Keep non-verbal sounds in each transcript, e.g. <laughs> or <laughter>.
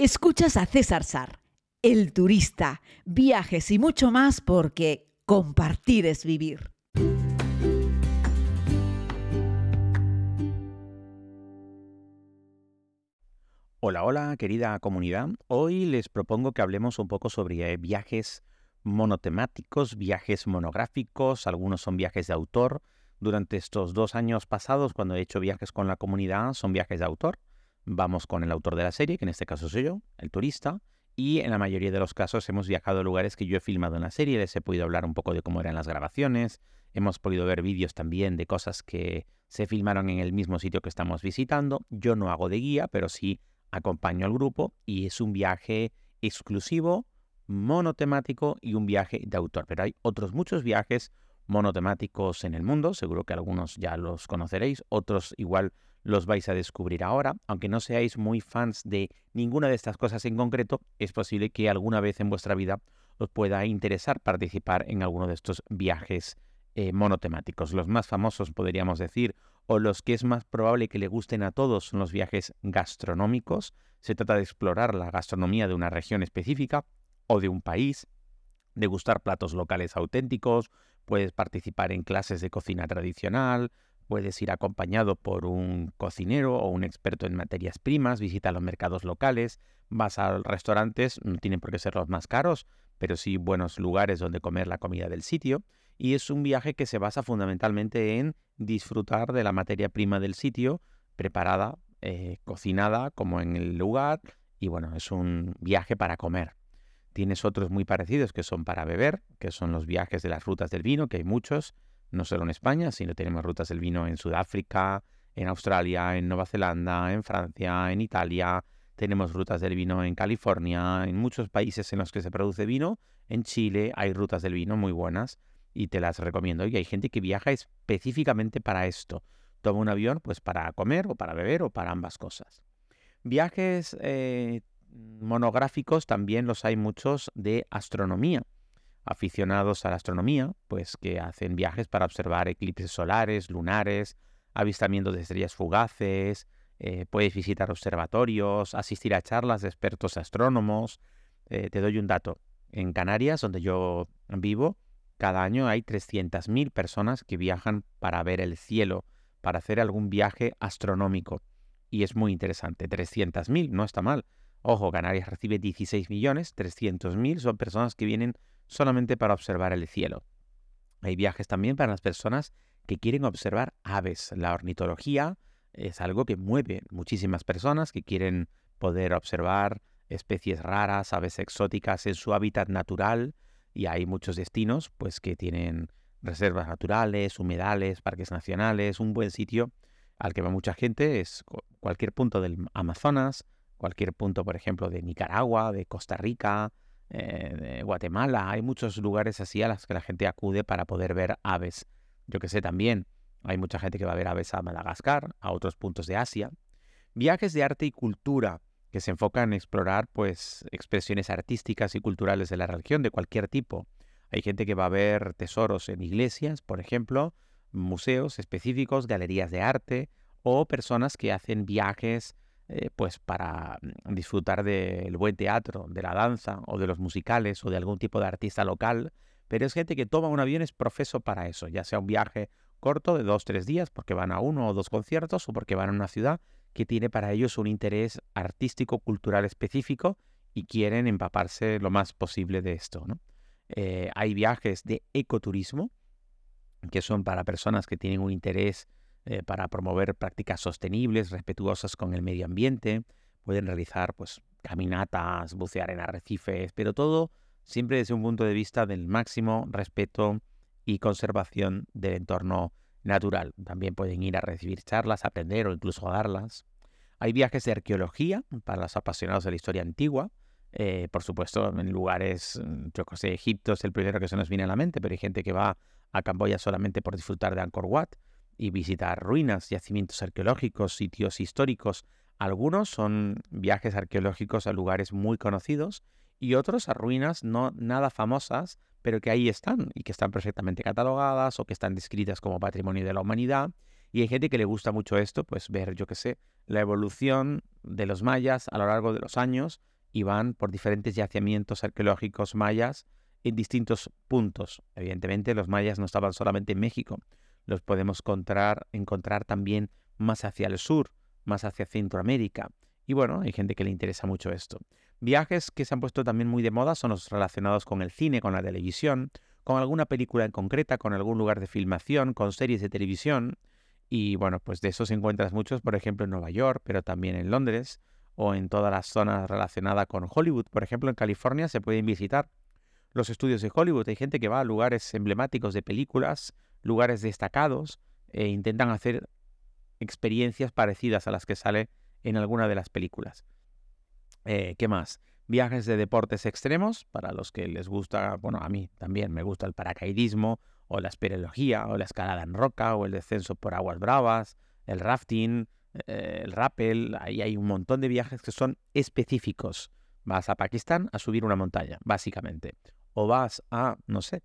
Escuchas a César Sar, el turista, viajes y mucho más porque compartir es vivir. Hola, hola, querida comunidad. Hoy les propongo que hablemos un poco sobre viajes monotemáticos, viajes monográficos, algunos son viajes de autor. Durante estos dos años pasados, cuando he hecho viajes con la comunidad, son viajes de autor vamos con el autor de la serie, que en este caso soy yo, el turista, y en la mayoría de los casos hemos viajado a lugares que yo he filmado en la serie, les he podido hablar un poco de cómo eran las grabaciones, hemos podido ver vídeos también de cosas que se filmaron en el mismo sitio que estamos visitando. Yo no hago de guía, pero sí acompaño al grupo y es un viaje exclusivo, monotemático y un viaje de autor. Pero hay otros muchos viajes monotemáticos en el mundo, seguro que algunos ya los conoceréis, otros igual los vais a descubrir ahora. Aunque no seáis muy fans de ninguna de estas cosas en concreto, es posible que alguna vez en vuestra vida os pueda interesar participar en alguno de estos viajes eh, monotemáticos. Los más famosos, podríamos decir, o los que es más probable que le gusten a todos son los viajes gastronómicos. Se trata de explorar la gastronomía de una región específica o de un país, degustar platos locales auténticos, puedes participar en clases de cocina tradicional, Puedes ir acompañado por un cocinero o un experto en materias primas, visita los mercados locales, vas a restaurantes, no tienen por qué ser los más caros, pero sí buenos lugares donde comer la comida del sitio. Y es un viaje que se basa fundamentalmente en disfrutar de la materia prima del sitio, preparada, eh, cocinada como en el lugar. Y bueno, es un viaje para comer. Tienes otros muy parecidos que son para beber, que son los viajes de las rutas del vino, que hay muchos no solo en España, sino tenemos rutas del vino en Sudáfrica, en Australia, en Nueva Zelanda, en Francia, en Italia, tenemos rutas del vino en California, en muchos países en los que se produce vino, en Chile hay rutas del vino muy buenas y te las recomiendo. Y hay gente que viaja específicamente para esto. Toma un avión pues para comer o para beber o para ambas cosas. Viajes eh, monográficos también los hay muchos de astronomía aficionados a la astronomía, pues que hacen viajes para observar eclipses solares, lunares, avistamientos de estrellas fugaces, eh, puedes visitar observatorios, asistir a charlas de expertos astrónomos. Eh, te doy un dato. En Canarias, donde yo vivo, cada año hay 300.000 personas que viajan para ver el cielo, para hacer algún viaje astronómico. Y es muy interesante. 300.000, no está mal. Ojo, Canarias recibe 16 millones, 300.000 son personas que vienen solamente para observar el cielo. Hay viajes también para las personas que quieren observar aves. La ornitología es algo que mueve muchísimas personas que quieren poder observar especies raras, aves exóticas en su hábitat natural y hay muchos destinos pues que tienen reservas naturales, humedales, parques nacionales, un buen sitio al que va mucha gente es cualquier punto del Amazonas, cualquier punto, por ejemplo, de Nicaragua, de Costa Rica, eh, Guatemala. Hay muchos lugares así a los que la gente acude para poder ver aves. Yo que sé también, hay mucha gente que va a ver aves a Madagascar, a otros puntos de Asia. Viajes de arte y cultura que se enfocan en explorar pues expresiones artísticas y culturales de la religión de cualquier tipo. Hay gente que va a ver tesoros en iglesias, por ejemplo, museos específicos, galerías de arte o personas que hacen viajes eh, pues para mm, disfrutar del buen teatro, de la danza o de los musicales o de algún tipo de artista local, pero es gente que toma un avión es profeso para eso, ya sea un viaje corto de dos, tres días porque van a uno o dos conciertos o porque van a una ciudad que tiene para ellos un interés artístico, cultural específico y quieren empaparse lo más posible de esto. Eh, hay viajes de ecoturismo que son para personas que tienen un interés eh, para promover prácticas sostenibles, respetuosas con el medio ambiente. Pueden realizar pues, caminatas, bucear en arrecifes, pero todo siempre desde un punto de vista del máximo respeto y conservación del entorno natural. También pueden ir a recibir charlas, aprender o incluso a darlas. Hay viajes de arqueología para los apasionados de la historia antigua. Eh, por supuesto, en lugares, yo que sé, Egipto es el primero que se nos viene a la mente, pero hay gente que va a Camboya solamente por disfrutar de Angkor Wat y visitar ruinas, yacimientos arqueológicos, sitios históricos. Algunos son viajes arqueológicos a lugares muy conocidos y otros a ruinas no nada famosas, pero que ahí están y que están perfectamente catalogadas o que están descritas como patrimonio de la humanidad Y hay gente que le gusta mucho esto, pues ver, yo qué sé, la evolución de los mayas a lo largo de los años y van por diferentes yacimientos arqueológicos mayas en distintos puntos. Evidentemente los mayas no estaban solamente en México, los podemos encontrar, encontrar también más hacia el sur, más hacia Centroamérica. Y bueno, hay gente que le interesa mucho esto. Viajes que se han puesto también muy de moda son los relacionados con el cine, con la televisión, con alguna película en concreta, con algún lugar de filmación, con series de televisión. Y bueno, pues de esos encuentras muchos, por ejemplo, en Nueva York, pero también en Londres o en todas las zonas relacionadas con Hollywood. Por ejemplo, en California se pueden visitar los estudios de Hollywood. Hay gente que va a lugares emblemáticos de películas, lugares destacados, e intentan hacer experiencias parecidas a las que sale en alguna de las películas. Eh, ¿Qué más? Viajes de deportes extremos, para los que les gusta, bueno, a mí también me gusta el paracaidismo, o la espeleología, o la escalada en roca, o el descenso por aguas bravas, el rafting, eh, el rappel, ahí hay un montón de viajes que son específicos. Vas a Pakistán a subir una montaña, básicamente. O vas a, no sé,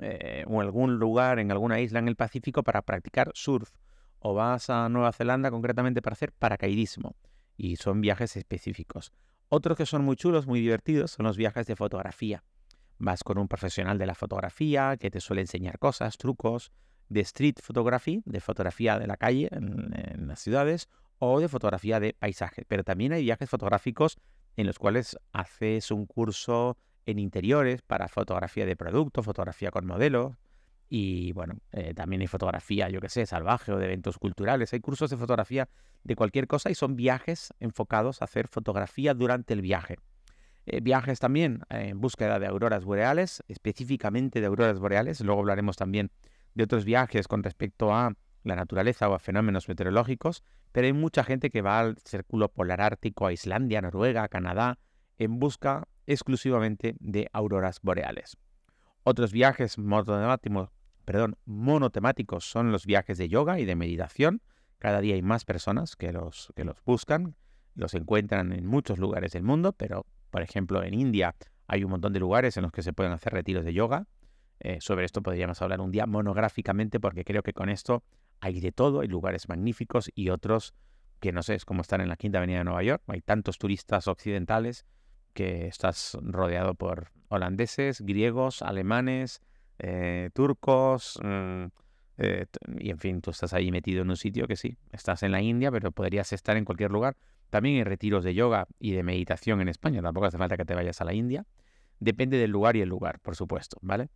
eh, o algún lugar en alguna isla en el Pacífico para practicar surf. O vas a Nueva Zelanda concretamente para hacer paracaidismo. Y son viajes específicos. Otros que son muy chulos, muy divertidos, son los viajes de fotografía. Vas con un profesional de la fotografía que te suele enseñar cosas, trucos, de street photography, de fotografía de la calle en, las ciudades, o de fotografía de paisaje. Pero también hay viajes fotográficos en los cuales haces un curso en interiores para fotografía de producto, fotografía con modelos. Y bueno, eh, también hay fotografía, yo qué sé, salvaje o de eventos culturales. Hay cursos de fotografía de cualquier cosa y son viajes enfocados a hacer fotografía durante el viaje. Eh, viajes también en búsqueda de auroras boreales, específicamente de auroras boreales. Luego hablaremos también de otros viajes con respecto a la naturaleza o a fenómenos meteorológicos, pero hay mucha gente que va al Círculo Polar Ártico, a Islandia, Noruega, Canadá, en busca exclusivamente de auroras boreales. Otros viajes monotemáticos, son los viajes de yoga y de meditación. Cada día hay más personas que los, que los buscan, los encuentran en muchos lugares del mundo, pero por ejemplo en India hay un montón de lugares en los que se pueden hacer retiros de yoga. Eh, sobre esto podríamos hablar un día monográficamente porque creo que con esto hay de todo, hay lugares magníficos y otros que no sé, es como estar en la Quinta Avenida de Nueva York, hay tantos turistas occidentales que estás rodeado por holandeses, griegos, alemanes, eh, turcos, mm, eh, y en fin, tú estás ahí metido en un sitio que sí, estás en la India, pero podrías estar en cualquier lugar. También hay retiros de yoga y de meditación en España, tampoco hace falta que te vayas a la India. Depende del lugar y el lugar, por supuesto, ¿vale?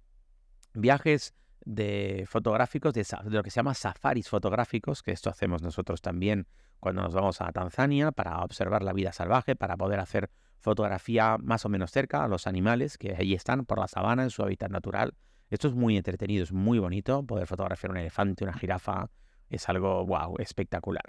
Viajes de fotográficos, de, lo que se llama safaris fotográficos, que esto hacemos nosotros también cuando nos vamos a Tanzania para observar la vida salvaje, para poder hacer fotografía más o menos cerca a los animales que allí están por la sabana en su hábitat natural. Esto es muy entretenido, es muy bonito poder fotografiar un elefante, una jirafa, es algo wow, espectacular.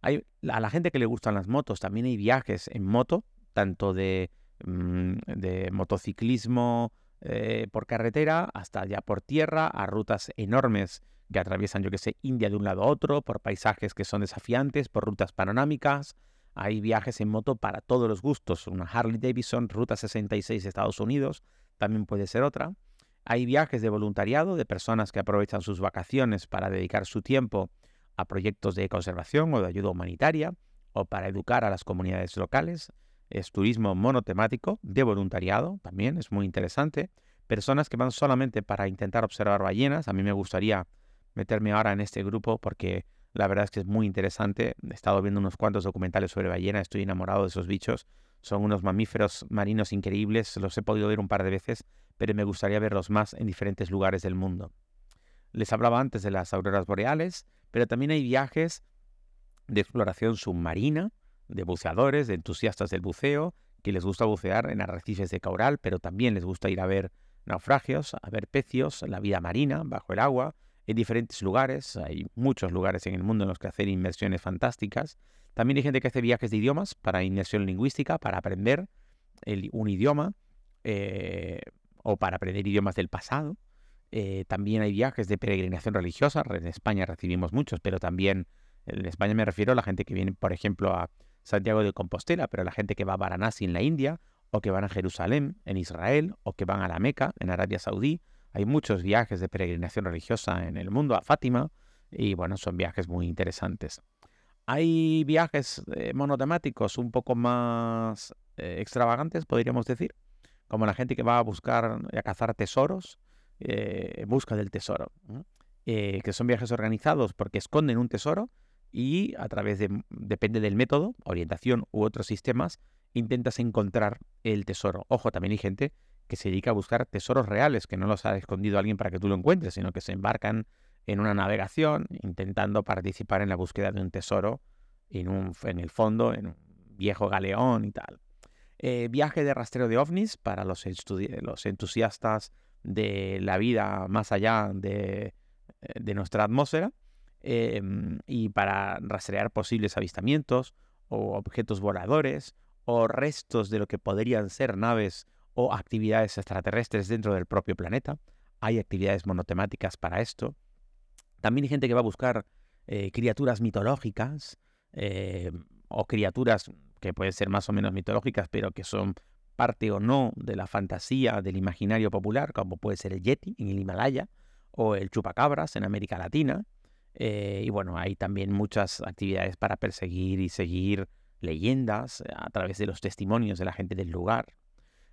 Hay, a la gente que le gustan las motos, también hay viajes en moto, tanto de, mm, de motociclismo, eh, por carretera hasta ya por tierra, a rutas enormes que atraviesan, yo que sé, India de un lado a otro, por paisajes que son desafiantes, por rutas panorámicas. Hay viajes en moto para todos los gustos. Una Harley Davidson, Ruta 66 Estados Unidos, también puede ser otra. Hay viajes de voluntariado de personas que aprovechan sus vacaciones para dedicar su tiempo a proyectos de conservación o de ayuda humanitaria o para educar a las comunidades locales es turismo monotemático de voluntariado, también es muy interesante. Personas que van solamente para intentar observar ballenas, a mí me gustaría meterme ahora en este grupo porque la verdad es que es muy interesante. He estado viendo unos cuantos documentales sobre ballenas, estoy enamorado de esos bichos. Son unos mamíferos marinos increíbles, los he podido ver un par de veces, pero me gustaría verlos más en diferentes lugares del mundo. Les hablaba antes de las auroras boreales, pero también hay viajes de exploración submarina, de buceadores, de entusiastas del buceo, que les gusta bucear en arrecifes de coral, pero también les gusta ir a ver naufragios, a ver pecios, la vida marina bajo el agua, en diferentes lugares. Hay muchos lugares en el mundo en los que hacer inmersiones fantásticas. También hay gente que hace viajes de idiomas para inmersión lingüística, para aprender un idioma eh, o para aprender idiomas del pasado. Eh, también hay viajes de peregrinación religiosa. En España recibimos muchos, pero también en España me refiero a la gente que viene, por ejemplo, a Santiago de Compostela, pero la gente que va a Varanasi en la India, o que van a Jerusalén en Israel, o que van a la Meca en Arabia Saudí. Hay muchos viajes de peregrinación religiosa en el mundo, a Fátima, Y bueno, son viajes muy interesantes. Hay viajes eh, monotemáticos un poco más eh, extravagantes, podríamos decir, como la gente que va a buscar a cazar tesoros eh, en busca del tesoro, que son viajes organizados porque esconden un tesoro y a través de, depende del método, orientación u otros sistemas, intentas encontrar el tesoro. Ojo, también hay gente que se dedica a buscar tesoros reales, que no los ha escondido alguien para que tú lo encuentres, sino que se embarcan en una navegación intentando participar en la búsqueda de un tesoro en, un, en el fondo, en un viejo galeón y tal. Eh, viaje de rastreo de ovnis para los, los entusiastas de la vida más allá de, eh, nuestra atmósfera em, y para rastrear posibles avistamientos o objetos voladores o restos de lo que podrían ser naves o actividades extraterrestres dentro del propio planeta. Hay actividades monotemáticas para esto. También hay gente que va a buscar eh, criaturas mitológicas eh, o criaturas que pueden ser más o menos mitológicas, pero que son parte o no de la fantasía del imaginario popular, como puede ser el Yeti en el Himalaya o el Chupacabras en América Latina. Eh, y bueno, hay también muchas actividades para perseguir y seguir leyendas a través de los testimonios de la gente del lugar.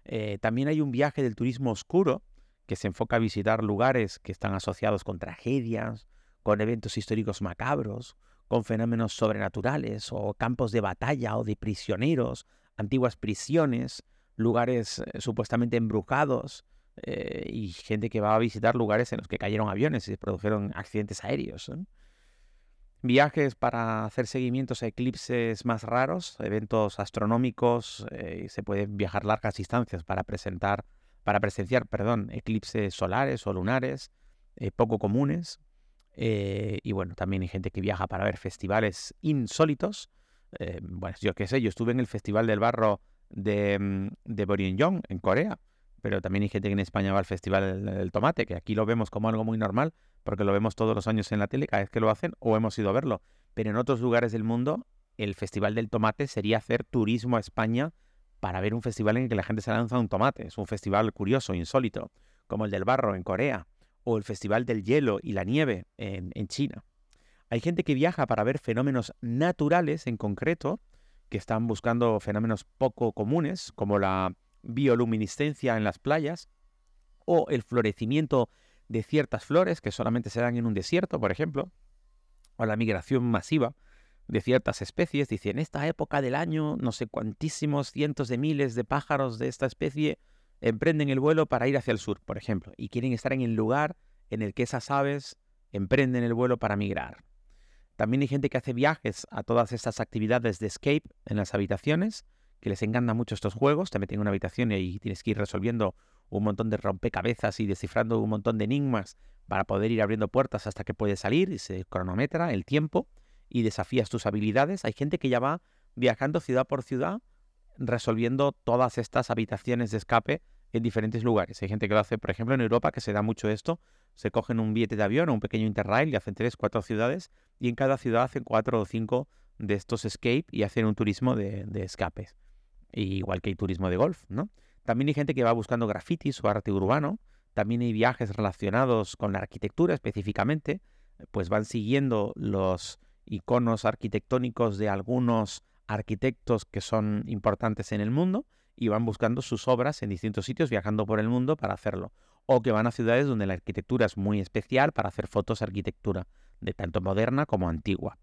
Eh, también hay un viaje del turismo oscuro que se enfoca a visitar lugares que están asociados con tragedias, con eventos históricos macabros, con fenómenos sobrenaturales o campos de batalla o de prisioneros, antiguas prisiones, lugares eh, supuestamente embrujados eh, y gente que va a visitar lugares en los que cayeron aviones y se produjeron accidentes aéreos viajes para hacer seguimientos a eclipses más raros, eventos astronómicos, eh, se pueden viajar largas distancias para presentar, para presenciar, perdón, eclipses solares o lunares eh, poco comunes. Eh, y bueno, también hay gente que viaja para ver festivales insólitos. bueno, yo qué sé, yo estuve en el Festival del Barro de, mm, de en Corea, pero también hay gente que en España va al Festival del Tomate, que aquí lo vemos como algo muy normal, porque lo vemos todos los años en la tele, cada vez que lo hacen, o hemos ido a verlo. Pero en otros lugares del mundo, el Festival del Tomate sería hacer turismo a España para ver un festival en el que la gente se lanza un tomate. Es un festival curioso, insólito, como el del barro en Corea, o el Festival del Hielo y la Nieve en, en China. Hay gente que viaja para ver fenómenos naturales en concreto, que están buscando fenómenos poco comunes, como la bioluminiscencia en las playas, o el florecimiento de ciertas flores que solamente se dan en un desierto, por ejemplo, o la migración masiva de ciertas especies. Dice, en esta época del año, no sé cuantísimos cientos de miles de pájaros de esta especie emprenden el vuelo para ir hacia el sur, por ejemplo, y quieren estar en el lugar en el que esas aves emprenden el vuelo para migrar. También hay gente que hace viajes a todas estas actividades de escape en las habitaciones, que les encantan mucho estos juegos. Te meten en una habitación y ahí tienes que ir resolviendo un montón de rompecabezas y descifrando un montón de enigmas para poder ir abriendo puertas hasta que puedes salir y se cronometra el tiempo y desafías tus habilidades. Hay gente que ya va viajando ciudad por ciudad resolviendo todas estas habitaciones de escape en diferentes lugares. Hay gente que lo hace, por ejemplo, en Europa, que se da mucho esto. Se cogen un billete de avión o un pequeño interrail y hacen tres, cuatro ciudades y en cada ciudad hacen cuatro o cinco de estos escape y hacen un turismo de, de escapes. Igual que hay turismo de golf, ¿no? También hay gente que va buscando grafitis o arte urbano. También hay viajes relacionados con la arquitectura específicamente. Pues van siguiendo los iconos arquitectónicos de algunos arquitectos que son importantes en el mundo y van buscando sus obras en distintos sitios viajando por el mundo para hacerlo. O que van a ciudades donde la arquitectura es muy especial para hacer fotos de arquitectura, de tanto moderna como antigua.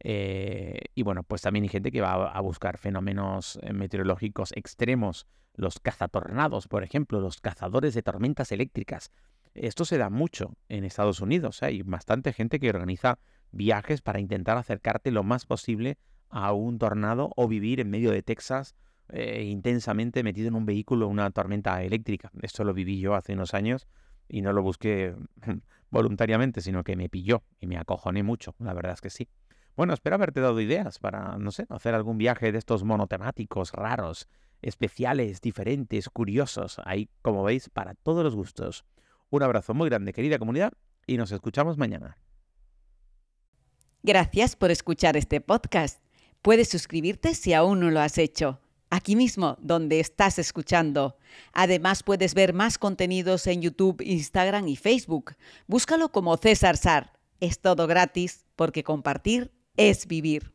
Eh, y bueno, pues también hay gente que va a buscar fenómenos eh, meteorológicos extremos los cazatornados, por ejemplo, los cazadores de tormentas eléctricas. Esto se da mucho en Estados Unidos. ¿eh? Hay bastante gente que organiza viajes para intentar acercarte lo más posible a un tornado o vivir en medio de Texas intensamente metido en un vehículo, una tormenta eléctrica. Esto lo viví yo hace unos años y no lo busqué <laughs> voluntariamente, sino que me pilló y me acojoné mucho. La verdad es que sí. Bueno, espero haberte dado ideas para, no sé, hacer algún viaje de estos monotemáticos raros especiales, diferentes, curiosos. Ahí, como veis, para todos los gustos. Un abrazo muy grande, querida comunidad, y nos escuchamos mañana. Gracias por escuchar este podcast. Puedes suscribirte si aún no lo has hecho. Aquí mismo, donde estás escuchando. Además, puedes ver más contenidos en YouTube, Instagram y Facebook. Búscalo como César Sar. Es todo gratis porque compartir es vivir.